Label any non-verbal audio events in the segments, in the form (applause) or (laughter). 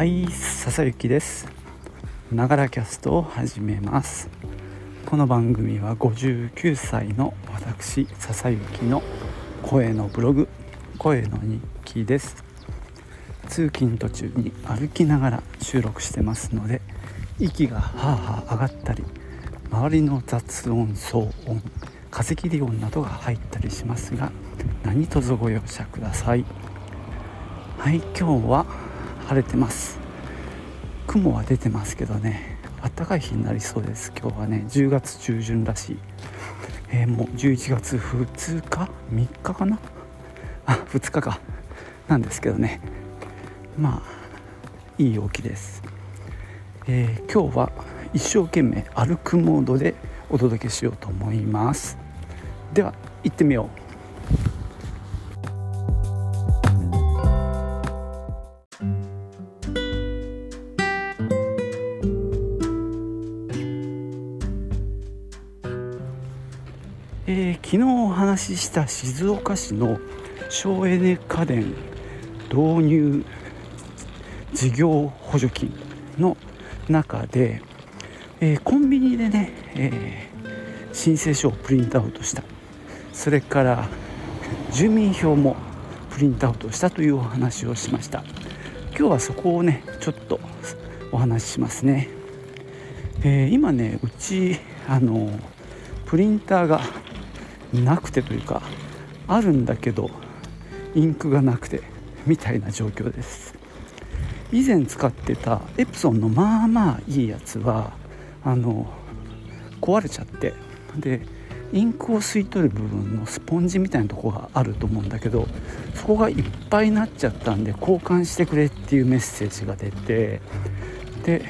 はい笹雪です。ながらキャストを始めます。この番組は59歳の私笹雪の声のブログ声の日記です。通勤途中に歩きながら収録してますので息がはあはあ上がったり周りの雑音騒音風切り音などが入ったりしますが何卒ご容赦ください。はい今日は晴れてます。雲は出てますけどね。暖かい日になりそうです。今日はね10月中旬らしい、えー、もう11月2日？3日かな？あ2日か。なんですけどね。まあいい陽気です、えー、今日は一生懸命歩くモードでお届けしようと思います。では行ってみよう。えー、昨日お話しした静岡市の省エネ家電導入事業補助金の中で、えー、コンビニでね、えー、申請書をプリントアウトした。それから住民票もプリントアウトしたというお話をしました。今日はそこをねちょっとお話ししますね、えー、今ねうちあのプリンターがなくてというかあるんだけどインクがなくてみたいな状況です。以前使ってたエプソンのまあまあいいやつはあの壊れちゃってでインクを吸い取る部分のスポンジみたいなとこがあると思うんだけどそこがいっぱいになっちゃったんで交換してくれっていうメッセージが出てで、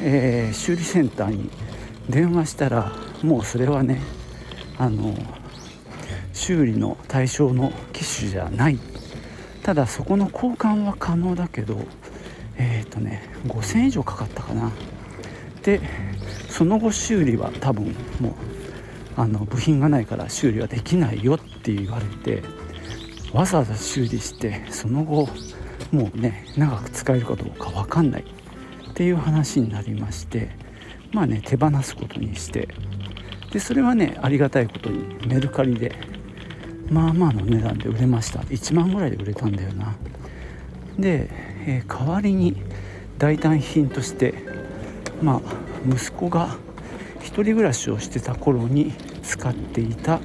えー、修理センターに電話したらもうそれはねあの修理の対象の機種じゃない。ただそこの交換は可能だけどえっ、ー、とね5000円以上かかったかな。でその後修理は多分もうあの部品がないから修理はできないよって言われてわざわざ修理してその後もうね長く使えるかどうか分かんないっていう話になりましてまあね手放すことにして。でそれはねありがたいことにメルカリでまあまあの値段で売れました。1万ぐらいで売れたんだよな。で、えー、代わりに代替品としてまあ息子が1人暮らしをしてた頃に使っていた、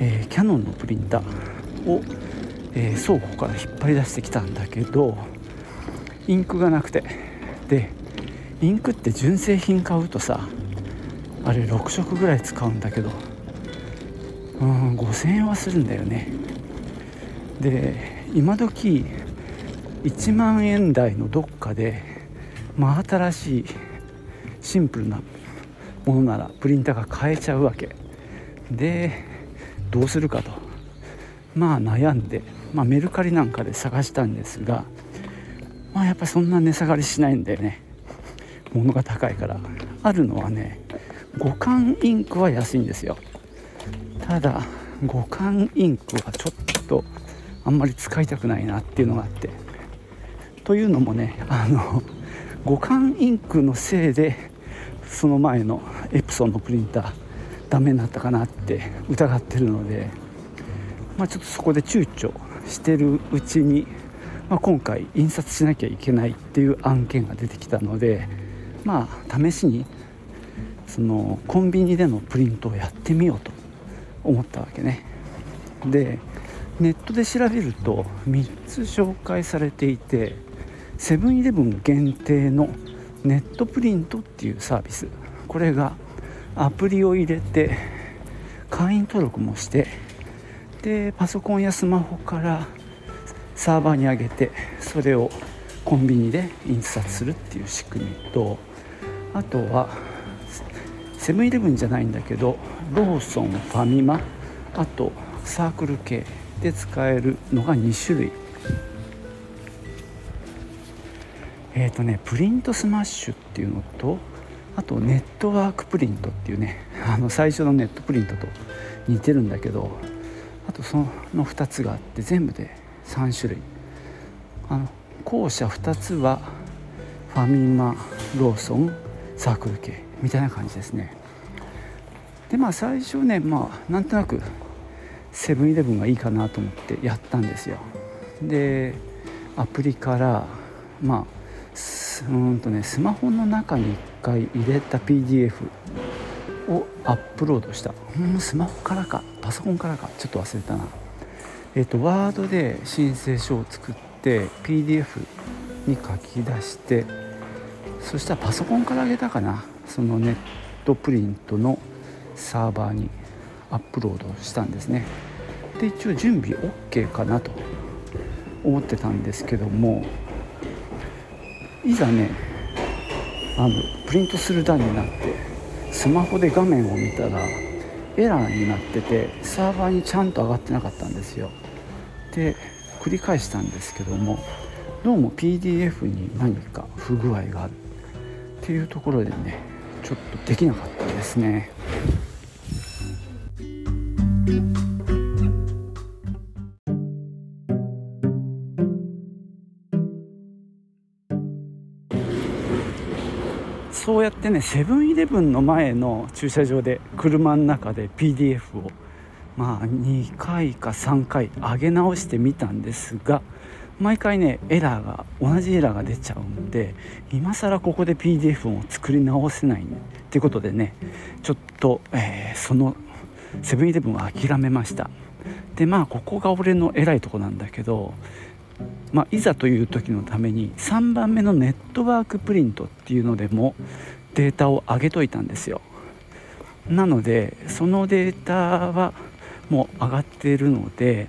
えー、キヤノンのプリンターを、えー、倉庫から引っ張り出してきたんだけどインクがなくて。でインクって純正品買うとさあれ6色ぐらい使うんだけどうん5000円はするんだよね。で今時1万円台のどっかで真新しいシンプルなものならプリンターが買えちゃうわけ。でどうするかと。まあ悩んで、まあ、メルカリなんかで探したんですがまあやっぱそんな値下がりしないんだよね。物が高いから。あるのはね五感インクは安いんですよ。ただ五感インクはちょっとあんまり使いたくないなっていうのがあって。というのもねあの五感インクのせいでその前のエプソンのプリンターダメになったかなって疑ってるので、まあ、ちょっとそこで躊躇してるうちに、まあ、今回印刷しなきゃいけないっていう案件が出てきたのでまあ試しにそのコンビニでのプリントをやってみようと。思ったわけね。でネットで調べると3つ紹介されていてセブンイレブン限定のネットプリントっていうサービス。これがアプリを入れて会員登録もしてでパソコンやスマホからサーバーに上げてそれをコンビニで印刷するっていう仕組みとあとはセブンイレブンじゃないんだけどローソンファミマあとサークル系で使えるのが2種類。えっ、ー、とねプリントスマッシュっていうのとあとネットワークプリントっていうね (laughs) あの最初のネットプリントと似てるんだけどあとその2つがあって全部で3種類。あの後者2つはファミマローソンサークル系みたいな感じですね。でまあ最初ねまあなんとなくセブンイレブンがいいかなと思ってやったんですよ。でアプリからまあうんとねスマホの中に1回入れた PDF をアップロードした。うんスマホからか。パソコンからか。ちょっと忘れたな。えっ、とワードで申請書を作って PDF に書き出してそしたらパソコンから上げたかな。そのネットプリントのサーバーにアップロードしたんですね。で一応準備 OK かなと思ってたんですけどもいざねあのプリントする段になってスマホで画面を見たらエラーになっててサーバーにちゃんと上がってなかったんですよ。で繰り返したんですけどもどうも PDF に何か不具合があるっていうところでねちょっとできなかったですね。そうやってねセブンイレブンの前の駐車場で車の中で PDF をまあ2回か3回上げ直してみたんですが毎回ねエラーが同じエラーが出ちゃうんで今更ここで PDF を作り直せないねっていうことでねちょっと、えー、そのセブンイレブンは諦めました。でまあここが俺の偉いとこなんだけどまあ、いざという時のために3番目のネットワークプリントっていうのでもデータを上げといたんですよ。なのでそのデータはもう上がっているので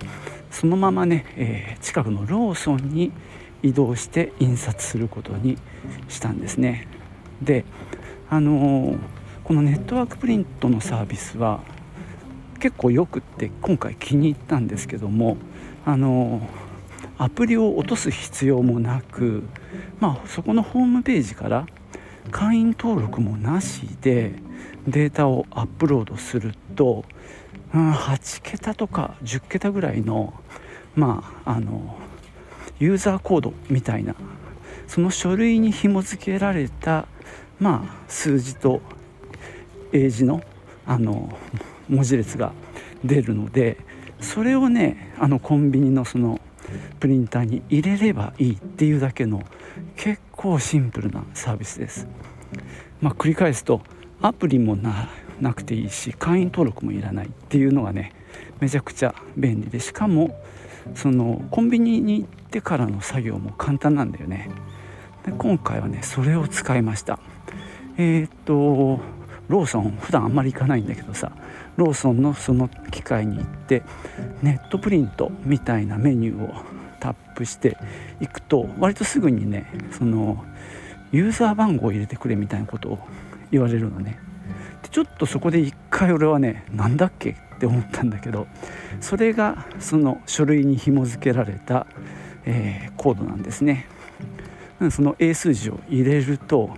そのままね、えー、近くのローソンに移動して印刷することにしたんですね。であのー、このネットワークプリントのサービスは結構よくって今回気に入ったんですけどもあのーアプリを落とす必要もなく、まあ、そこのホームページから会員登録もなしでデータをアップロードすると、うん、8桁とか10桁ぐらいの,、まあ、あのユーザーコードみたいなその書類に紐付けられた、まあ、数字と英字のあの文字列が出るのでそれをねあのコンビニのそのプリンターに入れればいいっていうだけの結構シンプルなサービスです。まあ、繰り返すとアプリもななくていいし会員登録もいらないっていうのがねめちゃくちゃ便利でしかもそのコンビニに行ってからの作業も簡単なんだよねで今回はねそれを使いましたえー、っとローソン普段あんまり行かないんだけどさローソンのその機械に行ってネットプリントみたいなメニューをタップしていくと割とすぐにねそのユーザー番号を入れてくれみたいなことを言われるのね。でちょっとそこで一回俺はねなんだっけって思ったんだけどそれがその書類に紐付けられた、えー、コードなんですね。その英数字を入れると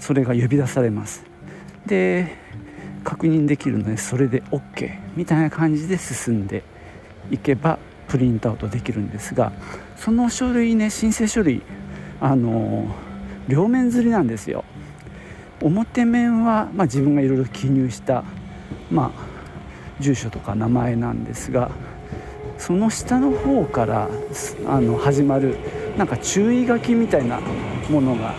それが呼び出されます。で確認できるのでそれで OK みたいな感じで進んでいけばプリントアウトできるんですがその書類ね申請書類あの両面刷りなんですよ表面は、まあ、自分がいろいろ記入した、まあ、住所とか名前なんですがその下の方からあの始まるなんか注意書きみたいなものが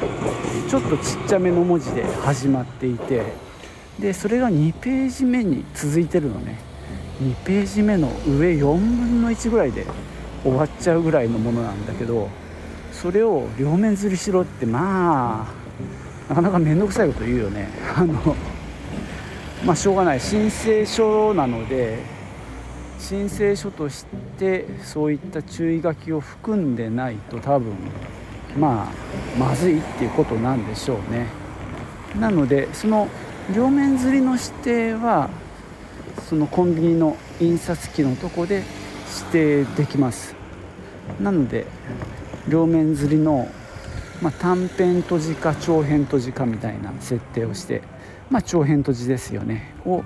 ちょっとちっちゃめの文字で始まっていてでそれが2ページ目に続いてるのね。2ページ目の上4分の1ぐらいで終わっちゃうぐらいのものなんだけどそれを両面釣りしろってまあなかなか面倒くさいこと言うよね。あのまあしょうがない。申請書なので申請書としてそういった注意書きを含んでないと多分まあまずいっていうことなんでしょうね。なのでその両面釣りの指定はそのコンビニの印刷機のとこで指定できます。なので両面釣りの、まあ、短編閉じか長編閉じかみたいな設定をして、まあ、長編閉じですよねを、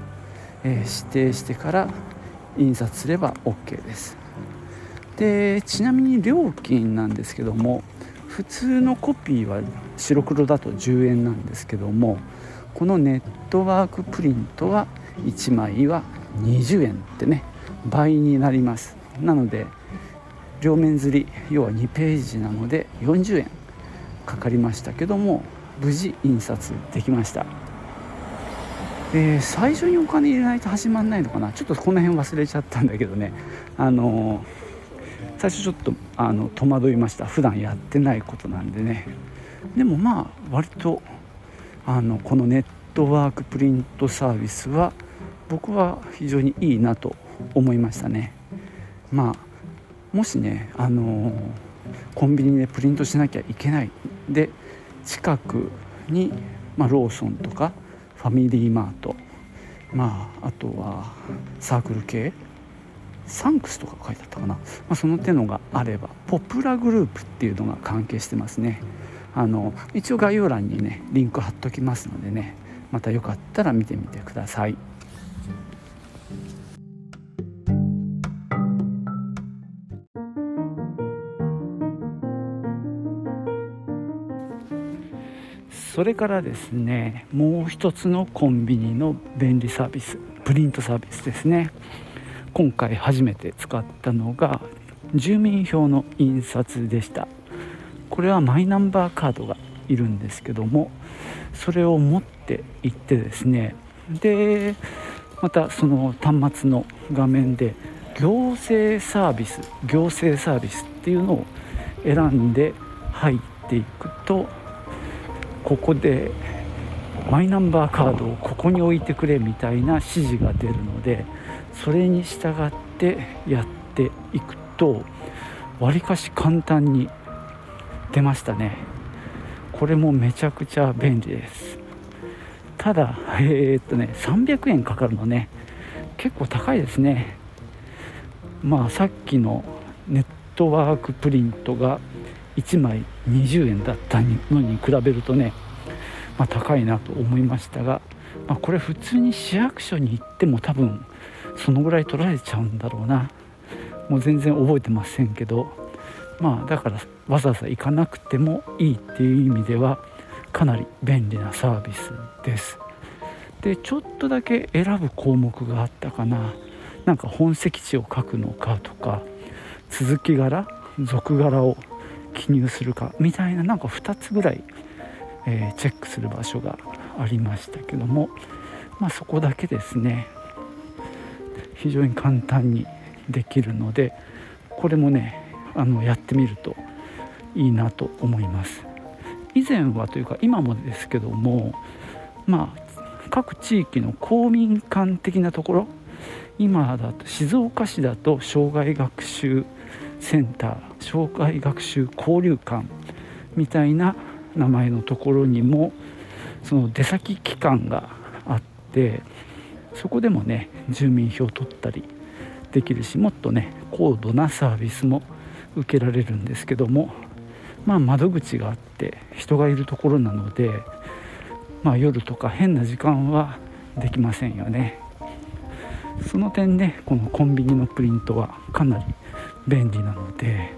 えー、指定してから印刷すれば OK です。でちなみに料金なんですけども普通のコピーは白黒だと10円なんですけどもこのネットワークプリントは1枚は20円ってね倍になります。なので両面刷り要は2ページなので40円かかりましたけども無事印刷できました。で最初にお金入れないと始まんないのかな。ちょっとこの辺忘れちゃったんだけどね。あの最初ちょっとあの戸惑いました。普段やってないことなんでね。でもまあ割とあのこのネットワークプリントサービスは僕は非常にいいなと思いましたね。まあもしねあのコンビニでプリントしなきゃいけない。で近くに、まあ、ローソンとかファミリーマートまああとはサークル系サンクスとか書いてあったかな、まあ、その手のがあればポプラグループっていうのが関係してますね。あの一応概要欄にねリンク貼っときますのでねまたよかったら見てみてください。それからですねもう一つのコンビニの便利サービスプリントサービスですね。今回初めて使ったのが住民票の印刷でした。これはマイナンバーカードがいるんですけどもそれを持って行ってですねでまたその端末の画面で行政サービス行政サービスっていうのを選んで入っていくとここでマイナンバーカードをここに置いてくれみたいな指示が出るのでそれに従ってやっていくとわりかし簡単に出ましたね。これもめちゃくちゃ便利です。ただえー、っとね300円かかるのね。結構高いですね。まあさっきのネットワークプリントが1枚20円だったのに比べるとね、まあ、高いなと思いましたが、まあ、これ普通に市役所に行っても多分そのぐらい取られちゃうんだろうな。もう全然覚えてませんけど。まあだからわざわざ行かなくてもいいっていう意味ではかなり便利なサービスです。でちょっとだけ選ぶ項目があったかな。なんか本籍地を書くのかとか続き柄続柄を記入するかみたいななんか2つぐらい、えー、チェックする場所がありましたけども、まあ、そこだけですね。非常に簡単にできるのでこれもねあのやってみるといいなと思います。以前はというか今もですけどもまあ各地域の公民館的なところ今だと静岡市だと障害学習センター障害学習交流館みたいな名前のところにもその出先機関があってそこでもね住民票を取ったりできるしもっとね高度なサービスも受けられるんですけどもまあ窓口があって人がいるところなのでまあ夜とか変な時間はできませんよね。その点ねこのコンビニのプリントはかなり便利なので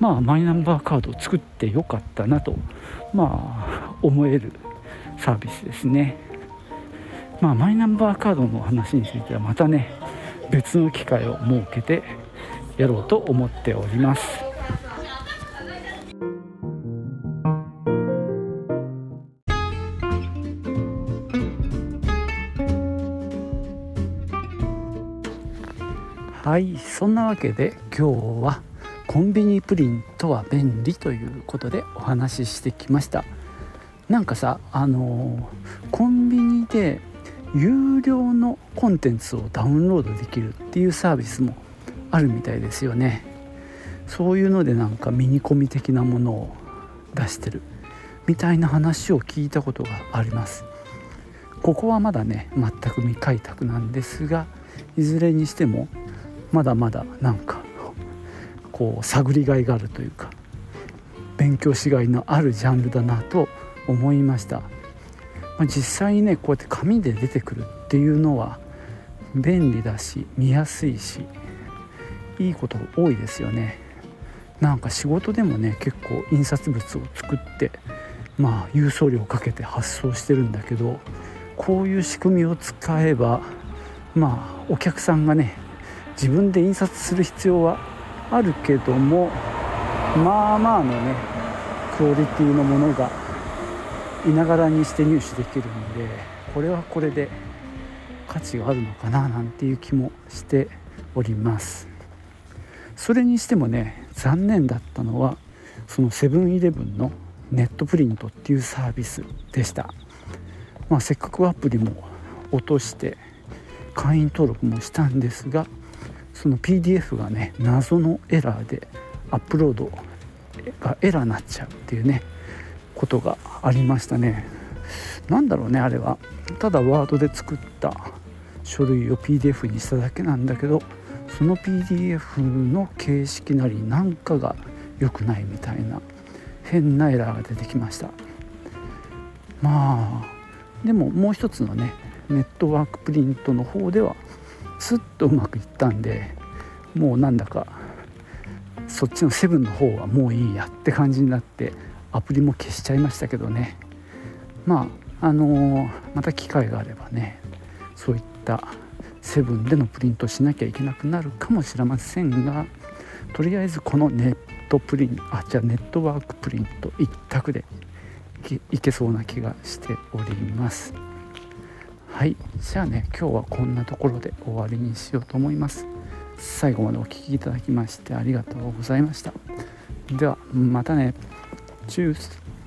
まあマイナンバーカードを作ってよかったなとまあ思えるサービスですね。まあマイナンバーカードの話についてはまたね別の機会を設けてやろうと思っております。はいそんなわけで今日はコンビニプリントは便利ということでお話ししてきました。なんかさあのコンビニで有料のコンテンツをダウンロードできるっていうサービスもあるみたいですよね。そういうのでなんかミニコミ的なものを出してる。みたいな話を聞いたことがあります。ここはまだね全く未開拓なんですがいずれにしてもまだまだなんかこう探りがいがあるというか勉強しがいのあるジャンルだなと思いました、まあ、実際にねこうやって紙で出てくるっていうのは便利だし見やすいしいいこと多いですよね。なんか仕事でもね結構印刷物を作ってまあ郵送料をかけて発送してるんだけどこういう仕組みを使えばまあお客さんがね自分で印刷する必要はあるけどもまあまあのねクオリティのものがいながらにして入手できるんでこれはこれで価値があるのかななんていう気もしております。それにしてもね残念だったのはそのセブンイレブンのネットプリントっていうサービスでした、まあ、せっかくアプリも落として会員登録もしたんですがその PDF がね謎のエラーでアップロードがエラーになっちゃうっていうねことがありましたね。何だろうねあれは。ただワードで作った書類を PDF にしただけなんだけどその PDF の形式なりなんかが良くないみたいな変なエラーが出てきました。まあでももう一つのねネットワークプリントの方ではスッとうまくいったんでもうなんだかそっちのセブンの方はもういいやって感じになってアプリも消しちゃいましたけどね。まああのー、また機会があればねそういったセブンでのプリントしなきゃいけなくなるかもしれませんがとりあえずこのネットプリンあじゃあネットワークプリント一択でいけそうな気がしております。はい。じゃあね今日はこんなところで終わりにしようと思います。最後までお聴きいただきましてありがとうございました。ではまたね。チュース。